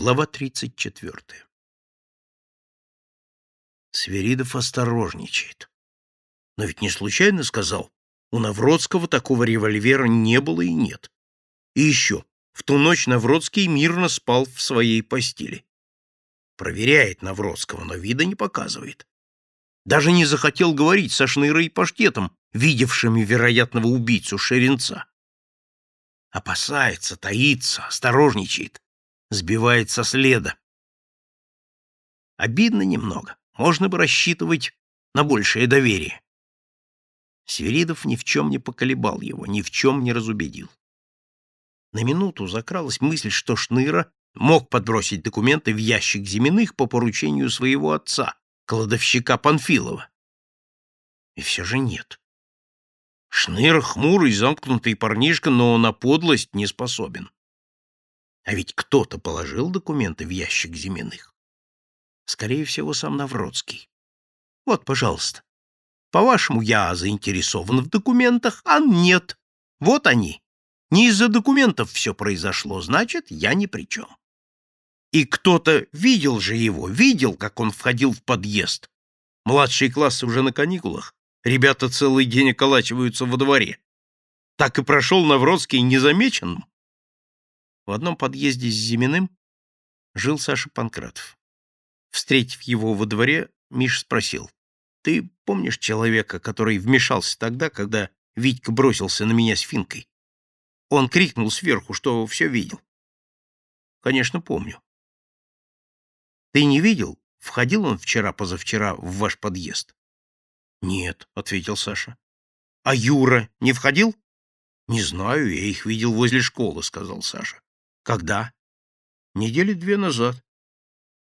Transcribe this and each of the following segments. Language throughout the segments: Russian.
Глава 34. Сверидов осторожничает. Но ведь не случайно сказал, у Навродского такого револьвера не было и нет. И еще, в ту ночь Навродский мирно спал в своей постели. Проверяет Навродского, но вида не показывает. Даже не захотел говорить со Шнырой и Паштетом, видевшими вероятного убийцу Шеренца. Опасается, таится, осторожничает сбивает со следа. Обидно немного. Можно бы рассчитывать на большее доверие. Свиридов ни в чем не поколебал его, ни в чем не разубедил. На минуту закралась мысль, что Шныра мог подбросить документы в ящик Зиминых по поручению своего отца, кладовщика Панфилова. И все же нет. Шныра хмурый, замкнутый парнишка, но на подлость не способен. А ведь кто-то положил документы в ящик Зиминых. Скорее всего, сам Навродский. Вот, пожалуйста. По-вашему, я заинтересован в документах, а нет. Вот они. Не из-за документов все произошло, значит, я ни при чем. И кто-то видел же его, видел, как он входил в подъезд. Младшие классы уже на каникулах, ребята целый день околачиваются во дворе. Так и прошел Навродский незамеченным. В одном подъезде с Зиминым жил Саша Панкратов. Встретив его во дворе, Миш спросил, «Ты помнишь человека, который вмешался тогда, когда Витька бросился на меня с финкой? Он крикнул сверху, что все видел». «Конечно, помню». «Ты не видел, входил он вчера-позавчера в ваш подъезд?» «Нет», — ответил Саша. «А Юра не входил?» «Не знаю, я их видел возле школы», — сказал Саша. Когда? Недели две назад.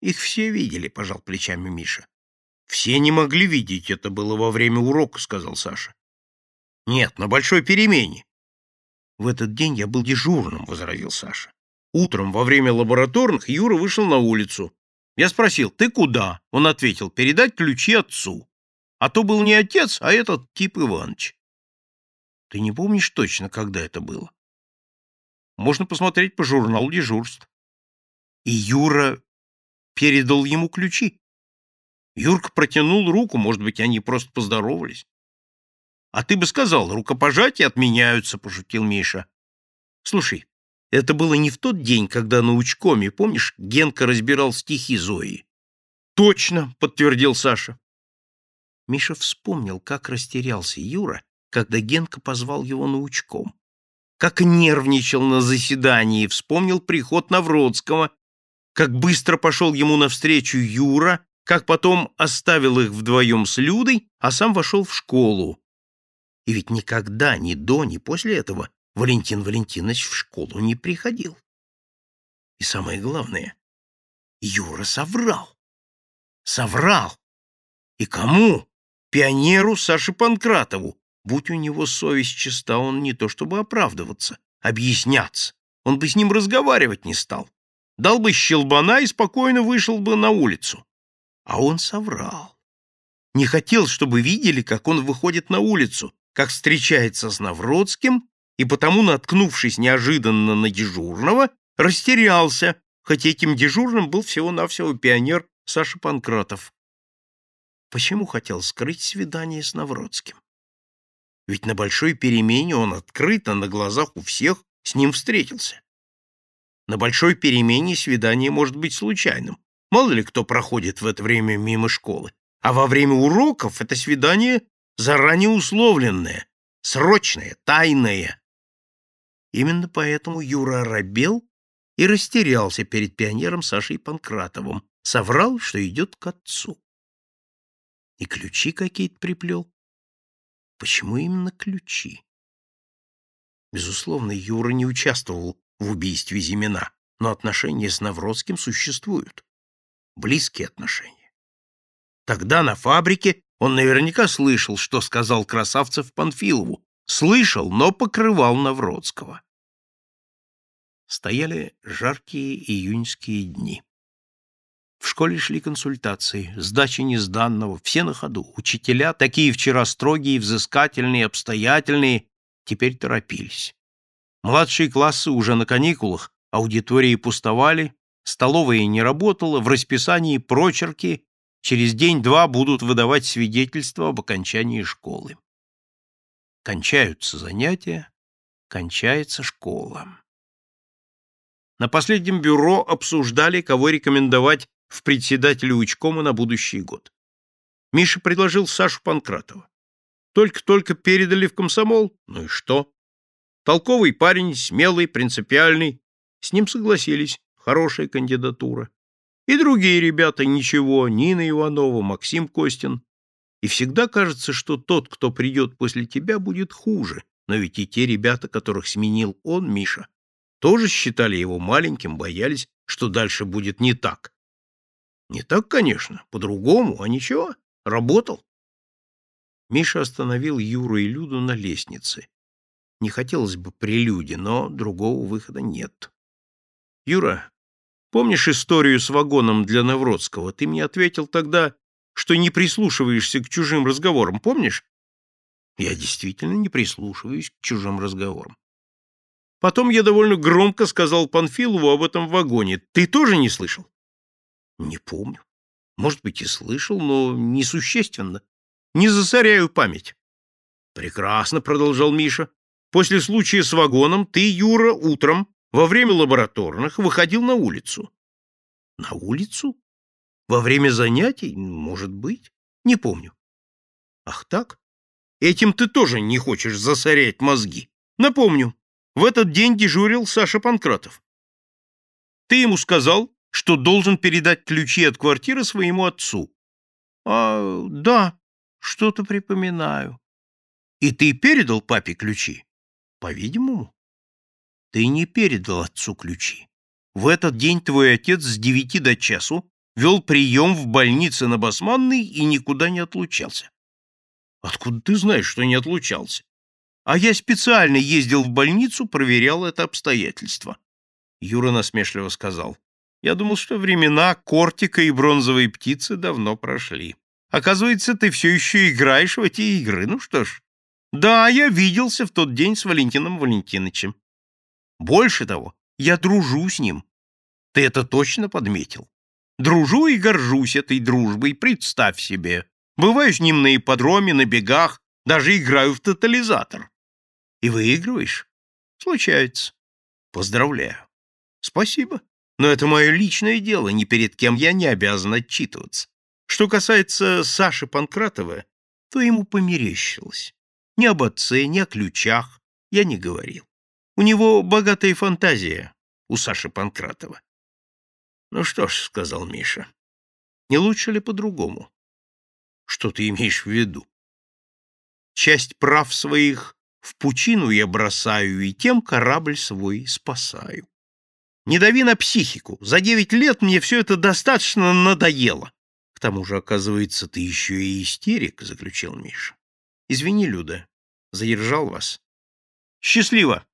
Их все видели, пожал плечами Миша. Все не могли видеть, это было во время урока, сказал Саша. Нет, на большой перемене. В этот день я был дежурным, возразил Саша. Утром во время лабораторных Юра вышел на улицу. Я спросил, ты куда? Он ответил, передать ключи отцу. А то был не отец, а этот тип Иваныч. Ты не помнишь точно, когда это было? Можно посмотреть по журналу дежурств. И Юра передал ему ключи. Юрка протянул руку, может быть, они просто поздоровались. А ты бы сказал, рукопожатия отменяются, пошутил Миша. Слушай, это было не в тот день, когда на учкоме, помнишь, Генка разбирал стихи Зои? Точно, подтвердил Саша. Миша вспомнил, как растерялся Юра, когда Генка позвал его на учком как нервничал на заседании, вспомнил приход Навродского, как быстро пошел ему навстречу Юра, как потом оставил их вдвоем с Людой, а сам вошел в школу. И ведь никогда, ни до, ни после этого Валентин Валентинович в школу не приходил. И самое главное, Юра соврал. Соврал. И кому? Пионеру Саше Панкратову, Будь у него совесть чиста, он не то чтобы оправдываться, объясняться. Он бы с ним разговаривать не стал. Дал бы щелбана и спокойно вышел бы на улицу. А он соврал. Не хотел, чтобы видели, как он выходит на улицу, как встречается с Навродским, и потому, наткнувшись неожиданно на дежурного, растерялся, хоть этим дежурным был всего-навсего пионер Саша Панкратов. Почему хотел скрыть свидание с Навродским? Ведь на большой перемене он открыто на глазах у всех с ним встретился. На большой перемене свидание может быть случайным. Мало ли кто проходит в это время мимо школы. А во время уроков это свидание заранее условленное, срочное, тайное. Именно поэтому Юра оробел и растерялся перед пионером Сашей Панкратовым, соврал, что идет к отцу. И ключи какие-то приплел. Почему именно ключи? Безусловно, Юра не участвовал в убийстве Зимина, но отношения с Навродским существуют. Близкие отношения. Тогда на фабрике он наверняка слышал, что сказал Красавцев Панфилову. Слышал, но покрывал Навродского. Стояли жаркие июньские дни. В школе шли консультации, сдача несданного, все на ходу. Учителя, такие вчера строгие, взыскательные, обстоятельные, теперь торопились. Младшие классы уже на каникулах, аудитории пустовали, Столовая не работала, в расписании прочерки, через день-два будут выдавать свидетельство об окончании школы. Кончаются занятия, кончается школа. На последнем бюро обсуждали, кого рекомендовать в председателе учкома на будущий год. Миша предложил Сашу Панкратова. Только-только передали в комсомол, ну и что? Толковый парень, смелый, принципиальный. С ним согласились, хорошая кандидатура. И другие ребята ничего, Нина Иванова, Максим Костин. И всегда кажется, что тот, кто придет после тебя, будет хуже. Но ведь и те ребята, которых сменил он, Миша, тоже считали его маленьким, боялись, что дальше будет не так. Не так, конечно, по-другому, а ничего, работал. Миша остановил Юру и Люду на лестнице. Не хотелось бы прелюди, но другого выхода нет. Юра, помнишь историю с вагоном для Навродского? Ты мне ответил тогда, что не прислушиваешься к чужим разговорам, помнишь? Я действительно не прислушиваюсь к чужим разговорам. Потом я довольно громко сказал Панфилову об этом вагоне. Ты тоже не слышал? Не помню. Может быть, и слышал, но несущественно. Не засоряю память. Прекрасно, продолжал Миша. После случая с вагоном ты, Юра, утром, во время лабораторных, выходил на улицу. На улицу? Во время занятий? Может быть. Не помню. Ах так? Этим ты тоже не хочешь засорять мозги. Напомню, в этот день дежурил Саша Панкратов. Ты ему сказал, что должен передать ключи от квартиры своему отцу. А, да, что-то припоминаю. И ты передал папе ключи? По-видимому. Ты не передал отцу ключи. В этот день твой отец с девяти до часу вел прием в больнице на Басманной и никуда не отлучался. Откуда ты знаешь, что не отлучался? А я специально ездил в больницу, проверял это обстоятельство. Юра насмешливо сказал. Я думал, что времена кортика и бронзовой птицы давно прошли. Оказывается, ты все еще играешь в эти игры. Ну что ж. Да, я виделся в тот день с Валентином Валентиновичем. Больше того, я дружу с ним. Ты это точно подметил? Дружу и горжусь этой дружбой, представь себе. Бываю с ним на ипподроме, на бегах, даже играю в тотализатор. И выигрываешь? Случается. Поздравляю. Спасибо. Но это мое личное дело, ни перед кем я не обязан отчитываться. Что касается Саши Панкратова, то ему померещилось. Ни об отце, ни о ключах я не говорил. У него богатая фантазия, у Саши Панкратова. Ну что ж, — сказал Миша, — не лучше ли по-другому? Что ты имеешь в виду? Часть прав своих в пучину я бросаю и тем корабль свой спасаю. Не дави на психику. За девять лет мне все это достаточно надоело. К тому же, оказывается, ты еще и истерик, — заключил Миша. Извини, Люда, задержал вас. Счастливо.